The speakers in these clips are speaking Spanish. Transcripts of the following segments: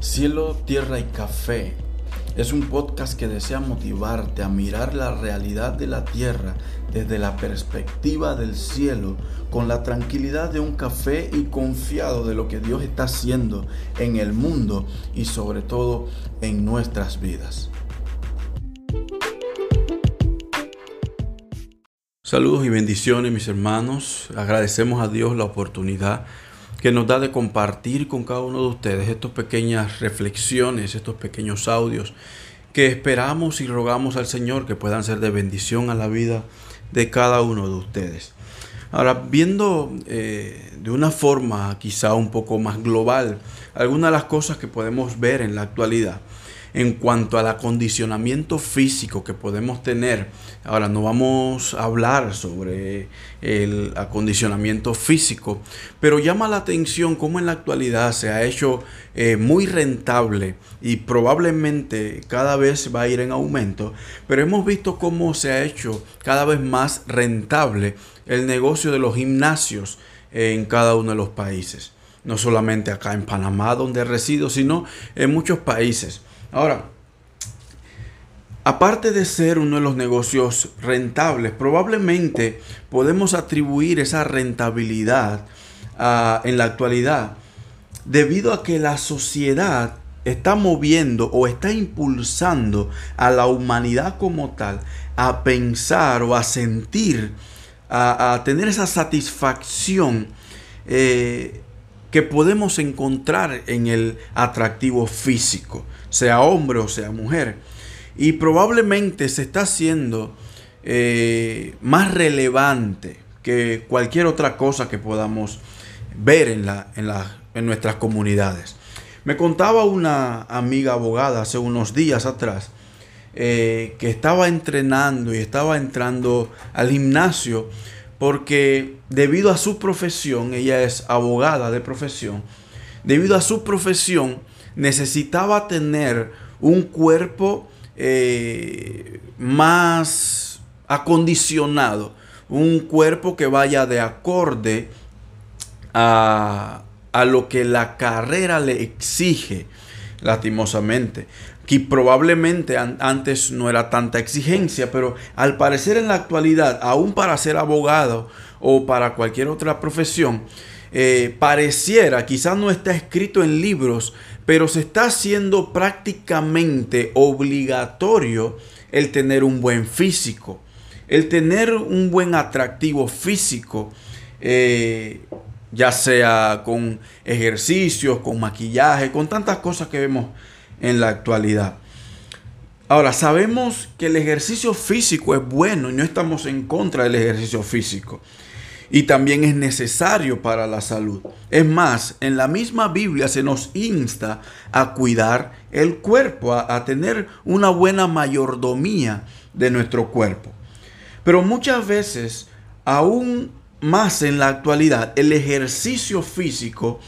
Cielo, Tierra y Café es un podcast que desea motivarte a mirar la realidad de la tierra desde la perspectiva del cielo, con la tranquilidad de un café y confiado de lo que Dios está haciendo en el mundo y sobre todo en nuestras vidas. Saludos y bendiciones mis hermanos. Agradecemos a Dios la oportunidad que nos da de compartir con cada uno de ustedes estas pequeñas reflexiones, estos pequeños audios que esperamos y rogamos al Señor que puedan ser de bendición a la vida de cada uno de ustedes. Ahora, viendo eh, de una forma quizá un poco más global algunas de las cosas que podemos ver en la actualidad, en cuanto al acondicionamiento físico que podemos tener. Ahora no vamos a hablar sobre el acondicionamiento físico, pero llama la atención cómo en la actualidad se ha hecho eh, muy rentable y probablemente cada vez va a ir en aumento, pero hemos visto cómo se ha hecho cada vez más rentable el negocio de los gimnasios en cada uno de los países no solamente acá en Panamá donde resido, sino en muchos países. Ahora, aparte de ser uno de los negocios rentables, probablemente podemos atribuir esa rentabilidad ah, en la actualidad debido a que la sociedad está moviendo o está impulsando a la humanidad como tal a pensar o a sentir, a, tener esa satisfacción eh, que podemos encontrar en el atractivo físico sea hombre o sea mujer. Y probablemente se está haciendo eh, más relevante que cualquier otra cosa que podamos ver en, la, en, en nuestras comunidades. Me contaba una amiga abogada hace unos días atrás eh, que estaba entrenando y estaba entrando al gimnasio porque debido a su profesión, ella es abogada de profesión, debido a su profesión, necesitaba tener un cuerpo eh, más acondicionado, un cuerpo que vaya de acorde a, a lo que la carrera le exige, lastimosamente. Que probablemente antes no era tanta exigencia, pero al parecer en la actualidad, aún para ser abogado o para cualquier otra profesión, eh, pareciera, quizás no está escrito en libros, pero se está haciendo prácticamente obligatorio el tener un buen físico, el tener un buen atractivo físico, eh, ya sea con ejercicios, con maquillaje, con tantas cosas que vemos en la actualidad. Ahora, sabemos que el ejercicio físico es bueno y no estamos en contra del ejercicio físico y también es necesario para la salud. Es más, en la misma Biblia se nos insta a cuidar el cuerpo, a, tener una buena mayordomía de nuestro cuerpo. Pero muchas veces, aún más en la actualidad, el ejercicio físico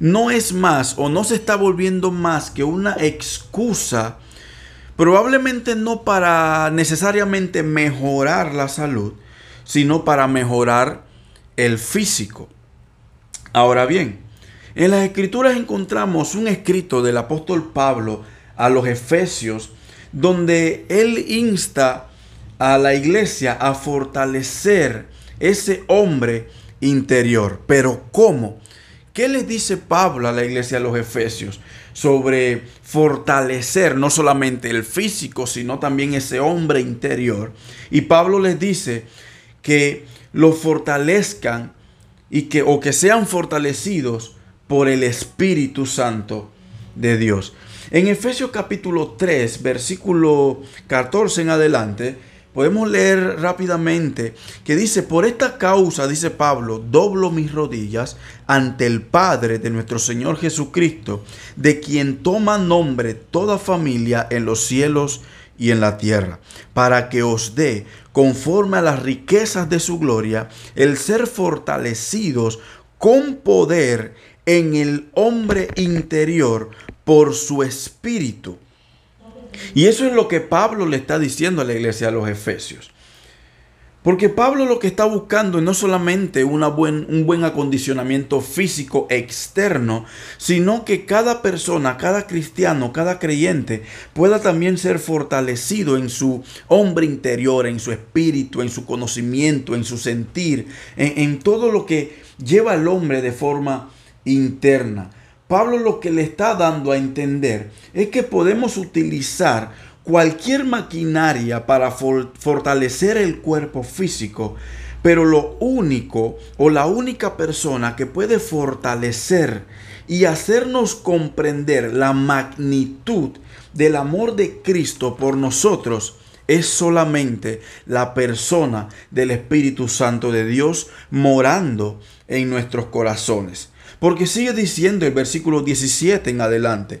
no es más o no se está volviendo más que una excusa, probablemente no para necesariamente mejorar la salud, sino para mejorar el físico. Ahora bien, en las escrituras encontramos un escrito del apóstol Pablo a los Efesios, donde él insta a la iglesia a fortalecer ese hombre interior. Pero ¿cómo? ¿Qué les dice Pablo a la iglesia de los Efesios sobre fortalecer no solamente el físico, sino también ese hombre interior? Y Pablo les dice que lo fortalezcan y que o que sean fortalecidos por el Espíritu Santo de Dios. En Efesios capítulo 3, versículo 14 en adelante, podemos leer rápidamente que dice, por esta causa, dice Pablo, doblo mis rodillas ante el Padre de nuestro Señor Jesucristo, de quien toma nombre toda familia en los cielos y en la tierra, para que os dé, conforme a las riquezas de su gloria, el ser fortalecidos con poder en el hombre interior por su espíritu. Y eso es lo que Pablo le está diciendo a la iglesia de los Efesios. Porque Pablo lo que está buscando no solamente buen, un buen acondicionamiento físico externo, sino que cada persona, cada cristiano, cada creyente pueda también ser fortalecido en su hombre interior, en su espíritu, en su conocimiento, en su sentir, en, en todo lo que lleva al hombre de forma interna. Pablo lo que le está dando a entender es que podemos utilizar cualquier maquinaria para fortalecer el cuerpo físico, pero lo único o la única persona que puede fortalecer y hacernos comprender la magnitud del amor de Cristo por nosotros es solamente la persona del Espíritu Santo de Dios morando en nuestros corazones. Porque sigue diciendo el versículo 17 en adelante,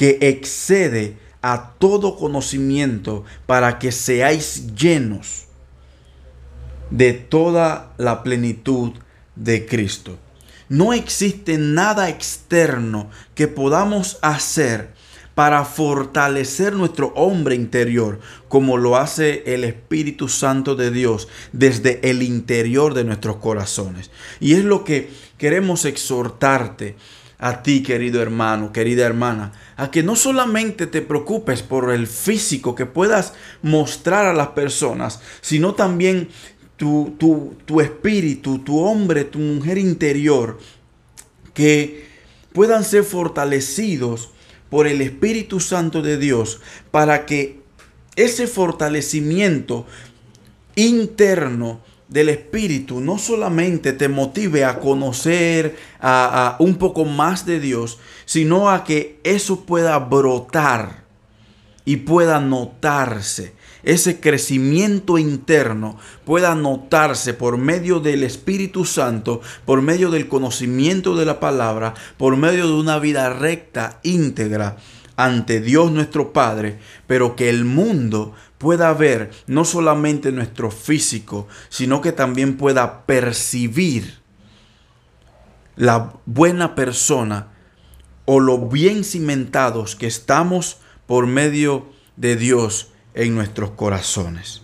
que excede a todo conocimiento para que seáis llenos de toda la plenitud de Cristo. No existe nada externo que podamos hacer para fortalecer nuestro hombre interior, como lo hace el Espíritu Santo de Dios desde el interior de nuestros corazones. Y es lo que queremos exhortarte a ti, querido hermano, querida hermana, a que no solamente te preocupes por el físico que puedas mostrar a las personas, sino también tu, tu, espíritu, tu hombre, tu mujer interior, que puedan ser fortalecidos por el Espíritu Santo de Dios para que ese fortalecimiento interno del Espíritu no solamente te motive a conocer a, un poco más de Dios, sino a que eso pueda brotar y pueda notarse. Ese crecimiento interno pueda notarse por medio del Espíritu Santo, por medio del conocimiento de la palabra, por medio de una vida recta, íntegra ante Dios nuestro Padre, pero que el mundo pueda ver no solamente nuestro físico, sino que también pueda percibir la buena persona o lo bien cimentados que estamos por medio de Dios en nuestros corazones.